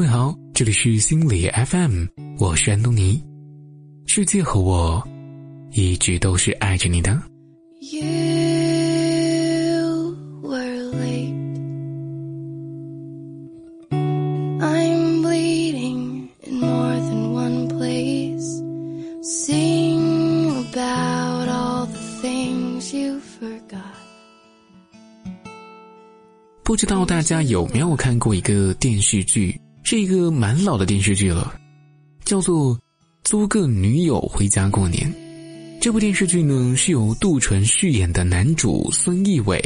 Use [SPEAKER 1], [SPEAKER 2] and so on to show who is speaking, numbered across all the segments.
[SPEAKER 1] 位好，这里是心理 FM，我是安东尼。世界和我一直都是爱着你的。不知道大家有没有看过一个电视剧，是一个蛮老的电视剧了，叫做《租个女友回家过年》。这部电视剧呢是由杜淳饰演的男主孙艺伟，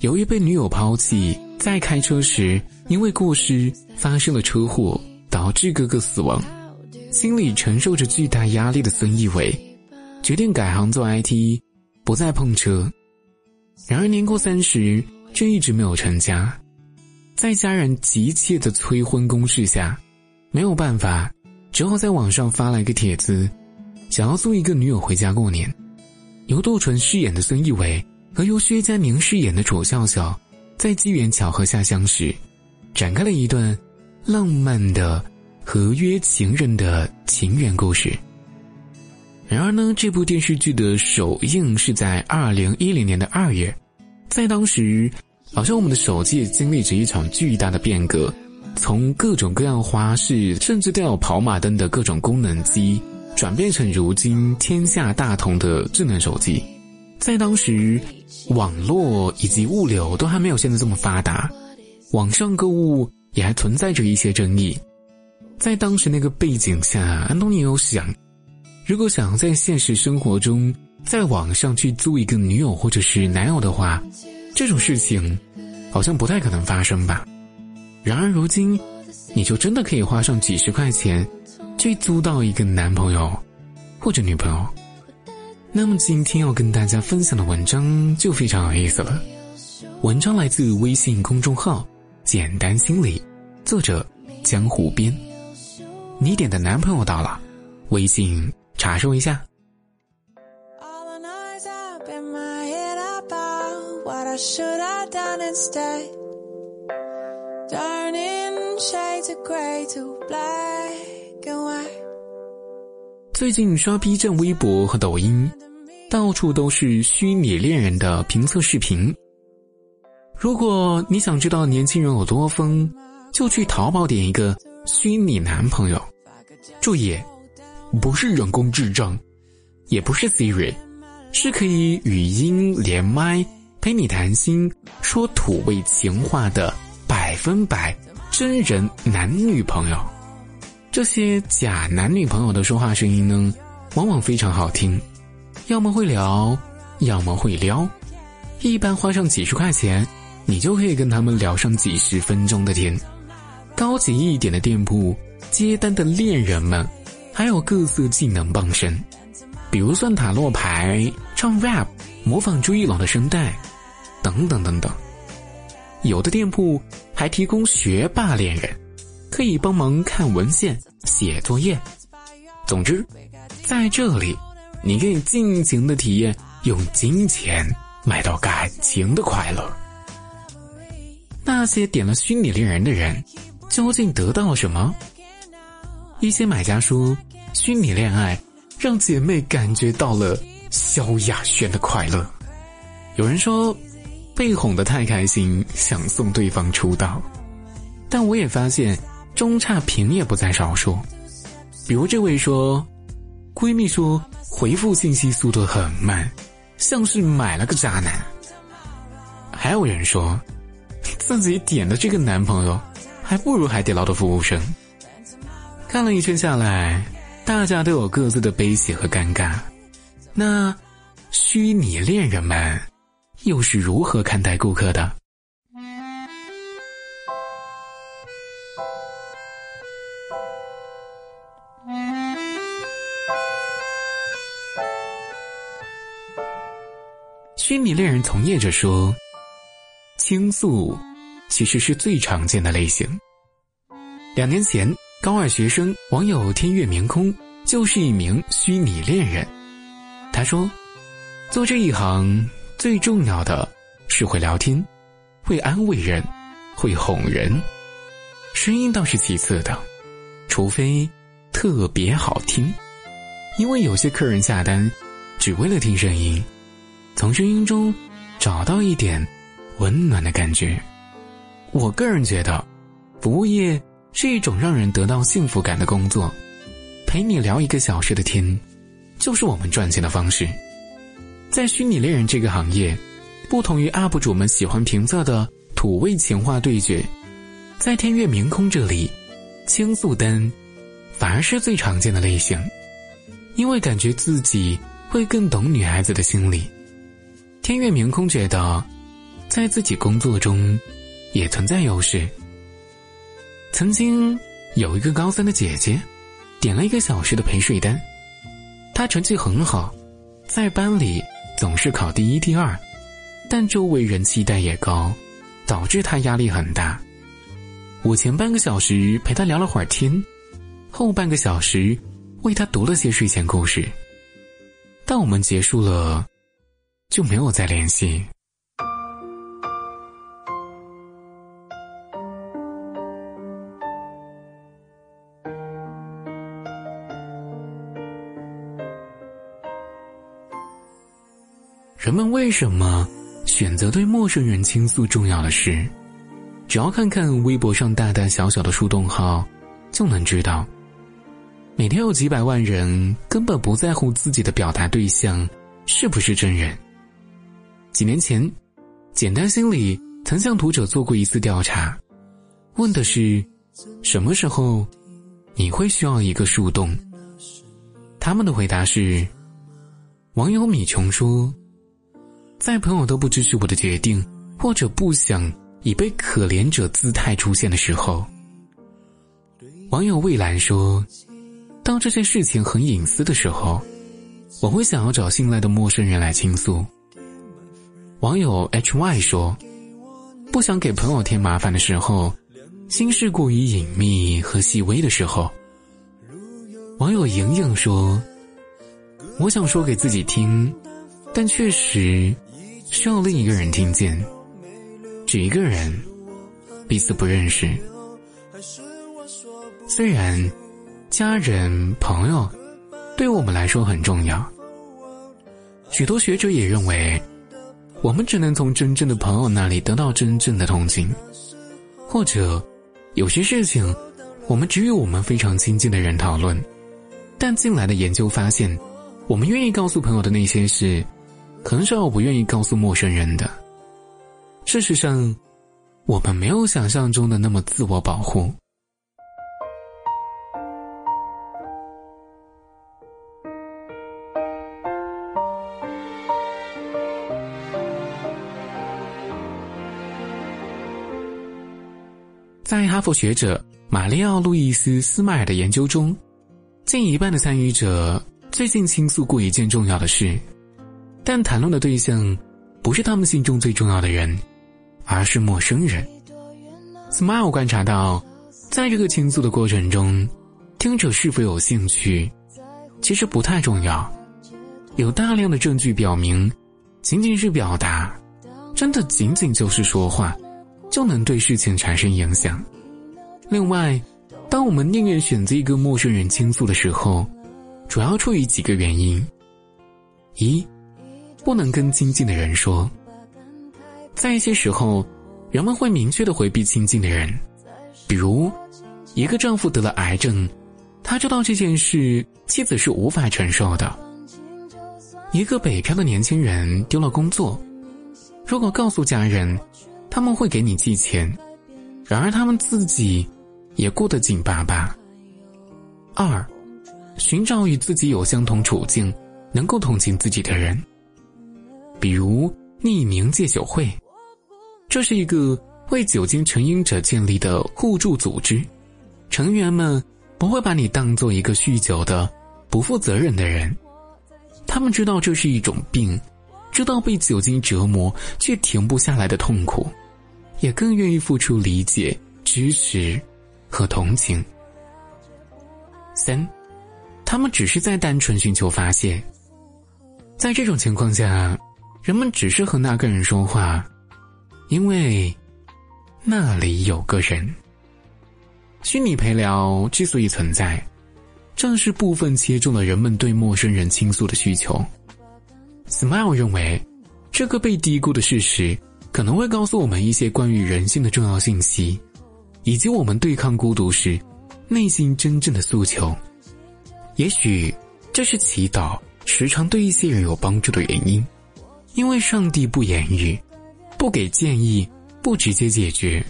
[SPEAKER 1] 由于被女友抛弃，在开车时因为过失发生了车祸，导致哥哥死亡，心里承受着巨大压力的孙艺伟，决定改行做 IT，不再碰车。然而年过三十。却一直没有成家，在家人急切的催婚攻势下，没有办法，只好在网上发了一个帖子，想要租一个女友回家过年。由杜淳饰演的孙艺伟和由薛佳凝饰演的楚笑笑，在机缘巧合下相识，展开了一段浪漫的合约情人的情缘故事。然而呢，这部电视剧的首映是在二零一零年的二月，在当时。好像我们的手机也经历着一场巨大的变革，从各种各样花式，甚至带有跑马灯的各种功能机，转变成如今天下大同的智能手机。在当时，网络以及物流都还没有现在这么发达，网上购物也还存在着一些争议。在当时那个背景下，安东尼有想，如果想在现实生活中在网上去租一个女友或者是男友的话，这种事情。好像不太可能发生吧。然而如今，你就真的可以花上几十块钱，去租到一个男朋友或者女朋友。那么今天要跟大家分享的文章就非常有意思了。文章来自微信公众号“简单心理”，作者江湖边。你点的男朋友到了，微信查收一下。Should I done instead? Turning shades of gray to black and white. 最近刷 B 站、微博和抖音，到处都是虚拟恋人的评测视频。如果你想知道年轻人有多疯，就去淘宝点一个虚拟男朋友。注意，不是人工智障，也不是 Siri，是可以语音连麦。陪你谈心说土味情话的百分百真人男女朋友，这些假男女朋友的说话声音呢，往往非常好听，要么会聊，要么会撩，一般花上几十块钱，你就可以跟他们聊上几十分钟的天。高级一点的店铺，接单的恋人们，还有各色技能傍身，比如算塔罗牌、唱 rap、模仿朱一龙的声带。等等等等，有的店铺还提供学霸恋人，可以帮忙看文献、写作业。总之，在这里，你可以尽情的体验用金钱买到感情的快乐。那些点了虚拟恋人的人，究竟得到了什么？一些买家说，虚拟恋爱让姐妹感觉到了萧亚轩的快乐。有人说。被哄得太开心，想送对方出道，但我也发现中差评也不在少数。比如这位说，闺蜜说回复信息速度很慢，像是买了个渣男。还有人说，自己点的这个男朋友，还不如海底捞的服务生。看了一圈下来，大家都有各自的悲喜和尴尬。那虚拟恋人们。又是如何看待顾客的？虚拟恋人从业者说，倾诉其实是最常见的类型。两年前，高二学生网友天月明空就是一名虚拟恋人。他说：“做这一行。”最重要的是会聊天，会安慰人，会哄人。声音倒是其次的，除非特别好听，因为有些客人下单只为了听声音，从声音中找到一点温暖的感觉。我个人觉得，服务业是一种让人得到幸福感的工作，陪你聊一个小时的天，就是我们赚钱的方式。在虚拟恋人这个行业，不同于 UP 主们喜欢评测的土味情话对决。在天月明空这里，倾诉单反而是最常见的类型，因为感觉自己会更懂女孩子的心理。天月明空觉得，在自己工作中也存在优势。曾经有一个高三的姐姐，点了一个小时的陪睡单，她成绩很好，在班里总是考第一、第二，但周围人期待也高，导致他压力很大。我前半个小时陪他聊了会儿天，后半个小时为他读了些睡前故事。但我们结束了，就没有再联系。人们为什么选择对陌生人倾诉重要的事？只要看看微博上大大小小的树洞号，就能知道，每天有几百万人根本不在乎自己的表达对象是不是真人。几年前，简单心理曾向读者做过一次调查，问的是什么时候你会需要一个树洞？他们的回答是：网友米琼说，在朋友都不支持我的决定，或者不想。以被可怜者姿态出现的时候，网友蔚蓝说：“当这件事情很隐私的时候，我会想要找信赖的陌生人来倾诉。”网友 hy 说：“不想给朋友添麻烦的时候，心事过于隐秘和细微的时候。”网友莹莹说：“我想说给自己听，但确实需要另一个人听见。”只一个人，彼此不认识。虽然家人、朋友对我们来说很重要，许多学者也认为，我们只能从真正的朋友那里得到真正的同情，或者有些事情，我们只与我们非常亲近的人讨论。但近来的研究发现，我们愿意告诉朋友的那些事，很少不愿意告诉陌生人的。事实上，我们没有想象中的那么自我保护。在哈佛学者玛丽奥·路易斯·斯迈尔的研究中，近一半的参与者最近倾诉过一件重要的事，但谈论的对象不是他们心中最重要的人。而是陌生人。Smile 观察到，在这个倾诉的过程中，听者是否有兴趣，其实不太重要。有大量的证据表明，仅仅是表达，真的仅仅就是说话，就能对事情产生影响。另外，当我们宁愿选择一个陌生人倾诉的时候，主要出于几个原因：一，不能跟亲近的人说。在一些时候，人们会明确的回避亲近的人，比如，一个丈夫得了癌症，他知道这件事妻子是无法承受的；一个北漂的年轻人丢了工作，如果告诉家人，他们会给你寄钱，然而他们自己也过得紧巴巴。二，寻找与自己有相同处境、能够同情自己的人，比如匿名戒酒会。这是一个为酒精成瘾者建立的互助组织，成员们不会把你当做一个酗酒的、不负责任的人。他们知道这是一种病，知道被酒精折磨却停不下来的痛苦，也更愿意付出理解、支持和同情。三，他们只是在单纯寻求发泄。在这种情况下，人们只是和那个人说话。因为那里有个人。虚拟陪聊之所以存在，正是部分切中了人们对陌生人倾诉的需求。Smile 认为，这个被低估的事实可能会告诉我们一些关于人性的重要信息，以及我们对抗孤独时内心真正的诉求。也许这是祈祷时常对一些人有帮助的原因，因为上帝不言语，不给建议，不直接解决，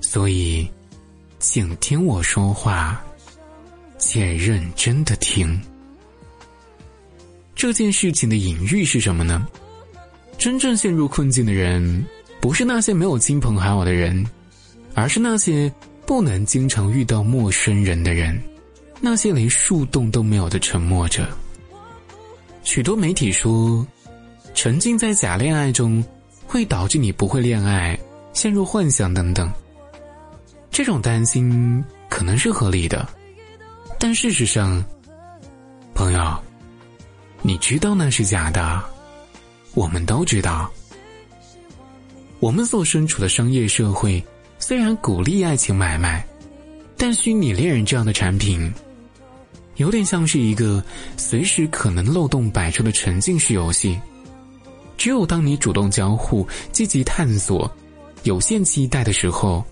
[SPEAKER 1] 所以，请听我说话，且认真的听。这件事情的隐喻是什么呢？真正陷入困境的人，不是那些没有亲朋好友的人，而是那些不能经常遇到陌生人的人，那些连树洞都没有的沉默者。许多媒体说，沉浸在假恋爱中，会导致你不会恋爱，陷入幻想等等。这种担心可能是合理的，但事实上，朋友。你知道那是假的，我们都知道。我们所身处的商业社会虽然鼓励爱情买卖，但虚拟恋人这样的产品，有点像是一个随时可能漏洞百出的沉浸式游戏。只有当你主动交互、积极探索、有限期待的时候，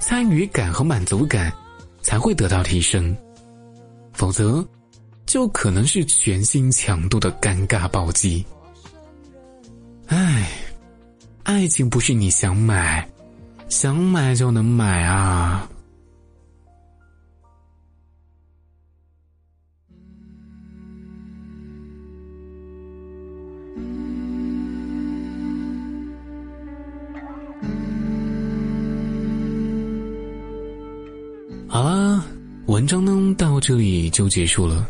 [SPEAKER 1] 参与感和满足感才会得到提升，否则。就可能是全新强度的尴尬暴击。唉，爱情不是你想买，想买就能买啊！文章呢到这里就结束了。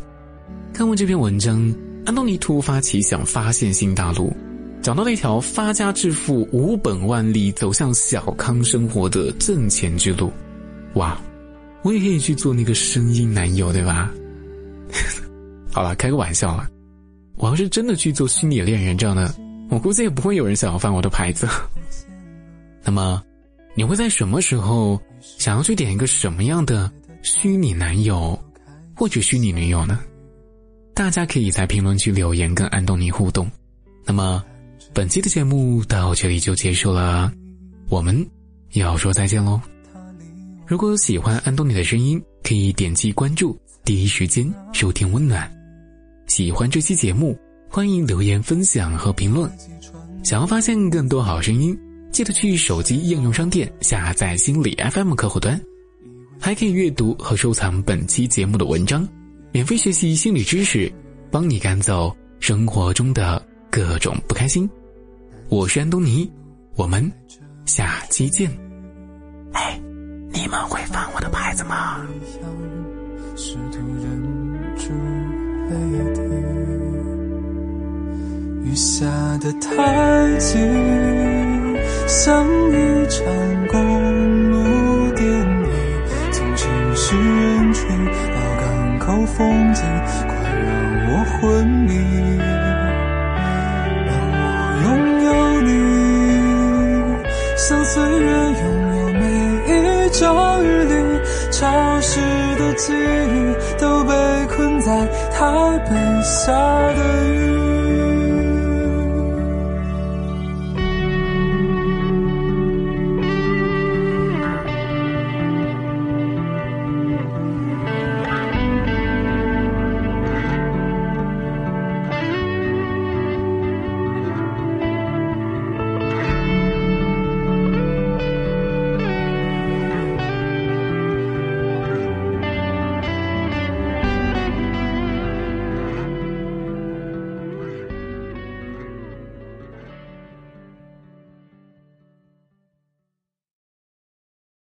[SPEAKER 1] 看完这篇文章，安东尼突发奇想，发现新大陆，找到了一条发家致富、无本万利、走向小康生活的挣钱之路。哇，我也可以去做那个声音男友，对吧？好了，开个玩笑了。我要是真的去做虚拟恋人这样的，我估计也不会有人想要翻我的牌子。那么，你会在什么时候想要去点一个什么样的虚拟男友或者虚拟女友呢？大家可以在评论区留言跟安东尼互动。那么，本期的节目到这里就结束了，我们要说再见喽。如果有喜欢安东尼的声音，可以点击关注，第一时间收听温暖。喜欢这期节目，欢迎留言分享和评论。想要发现更多好声音，记得去手机应用商店下载心理 FM 客户端，还可以阅读和收藏本期节目的文章。免费学习心理知识，帮你赶走生活中的各种不开心。我是安东尼，我们下期见。哎，你们会翻我的牌子吗？雨下的太急，像一场公风景快让我昏迷，让我拥有你，像岁月拥有每一朝雨里潮湿的记忆，都被困在台北下的雨。